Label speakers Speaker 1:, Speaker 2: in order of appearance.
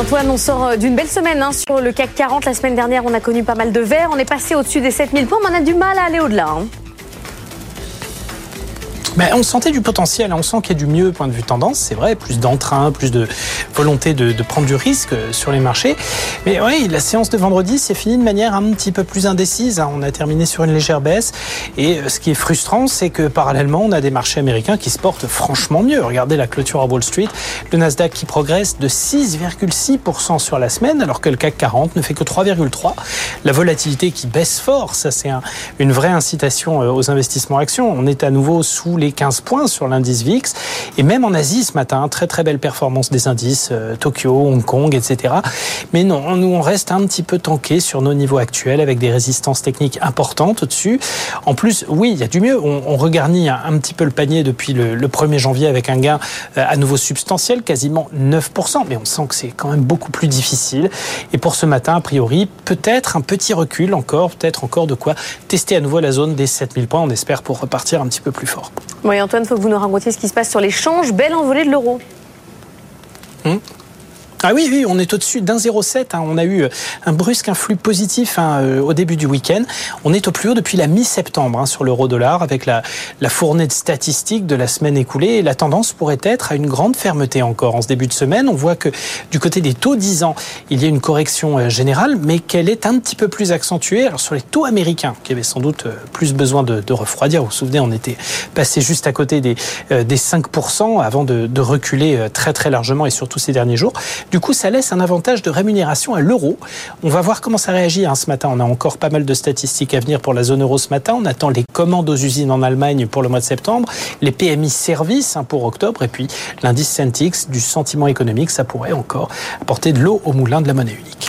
Speaker 1: Antoine, on sort euh, d'une belle semaine hein, sur le CAC 40. La semaine dernière, on a connu pas mal de verts. On est passé au-dessus des 7000 points, mais on a du mal à aller au-delà. Hein.
Speaker 2: Mais on sentait du potentiel, hein. on sent qu'il y a du mieux point de vue tendance, c'est vrai, plus d'entrain, plus de volonté de, prendre du risque euh, sur les marchés. Mais oui, la séance de vendredi s'est finie de manière un petit peu plus indécise. Hein. On a terminé sur une légère baisse. Et euh, ce qui est frustrant, c'est que parallèlement, on a des marchés américains qui se portent franchement mieux. Regardez la clôture à Wall Street, le Nasdaq qui progresse de 6,6% sur la semaine, alors que le CAC 40 ne fait que 3,3%. La volatilité qui baisse fort, ça c'est un, une vraie incitation euh, aux investissements actions. On est à nouveau sous les 15 points sur l'indice VIX. Et même en Asie ce matin, très très belle performance des indices, euh, Tokyo, Hong Kong, etc. Mais non, nous on reste un petit peu tanké sur nos niveaux actuels avec des résistances techniques importantes au-dessus. En plus, oui, il y a du mieux. On, on regarnit un, petit peu le panier depuis le, le 1er janvier avec un gain euh, à nouveau substantiel, quasiment 9%. Mais on sent que c'est quand même beaucoup plus difficile. Et pour ce matin, a priori, peut-être un petit recul encore, peut-être encore de quoi tester à nouveau la zone des 7000 points. On espère pour repartir un petit peu plus fort.
Speaker 1: Oui, Antoine, il faut que vous nous racontiez ce qui se passe sur l'échange. Belle envolée de l'euro.
Speaker 2: Hum. Ah oui, oui, on est au-dessus d'un 0,7. Hein. On a eu un brusque influx positif hein, euh, au début du week-end. On est au plus haut depuis la mi-septembre hein, sur l'euro-dollar avec la, la, fournée de statistiques de la semaine écoulée. La tendance pourrait être à une grande fermeté encore en ce début de semaine. On voit que du côté des taux 10 ans, il y a une correction euh, générale, mais qu'elle est un petit peu plus accentuée. Alors sur les taux américains, qui avaient sans doute euh, plus besoin de, de refroidir. Vous vous souvenez, on était passé juste à côté des, des 5% avant de, de reculer très très largement et surtout ces derniers jours. Du coup, ça laisse un avantage de rémunération à l'euro. On va voir comment ça réagit hein, ce matin. On a encore pas mal de statistiques à venir pour la zone euro ce matin. On attend les commandes aux usines en Allemagne pour le mois de septembre, les PMI services hein, pour octobre, et puis l'indice Centix du sentiment économique. Ça pourrait encore apporter de l'eau au moulin de la monnaie unique.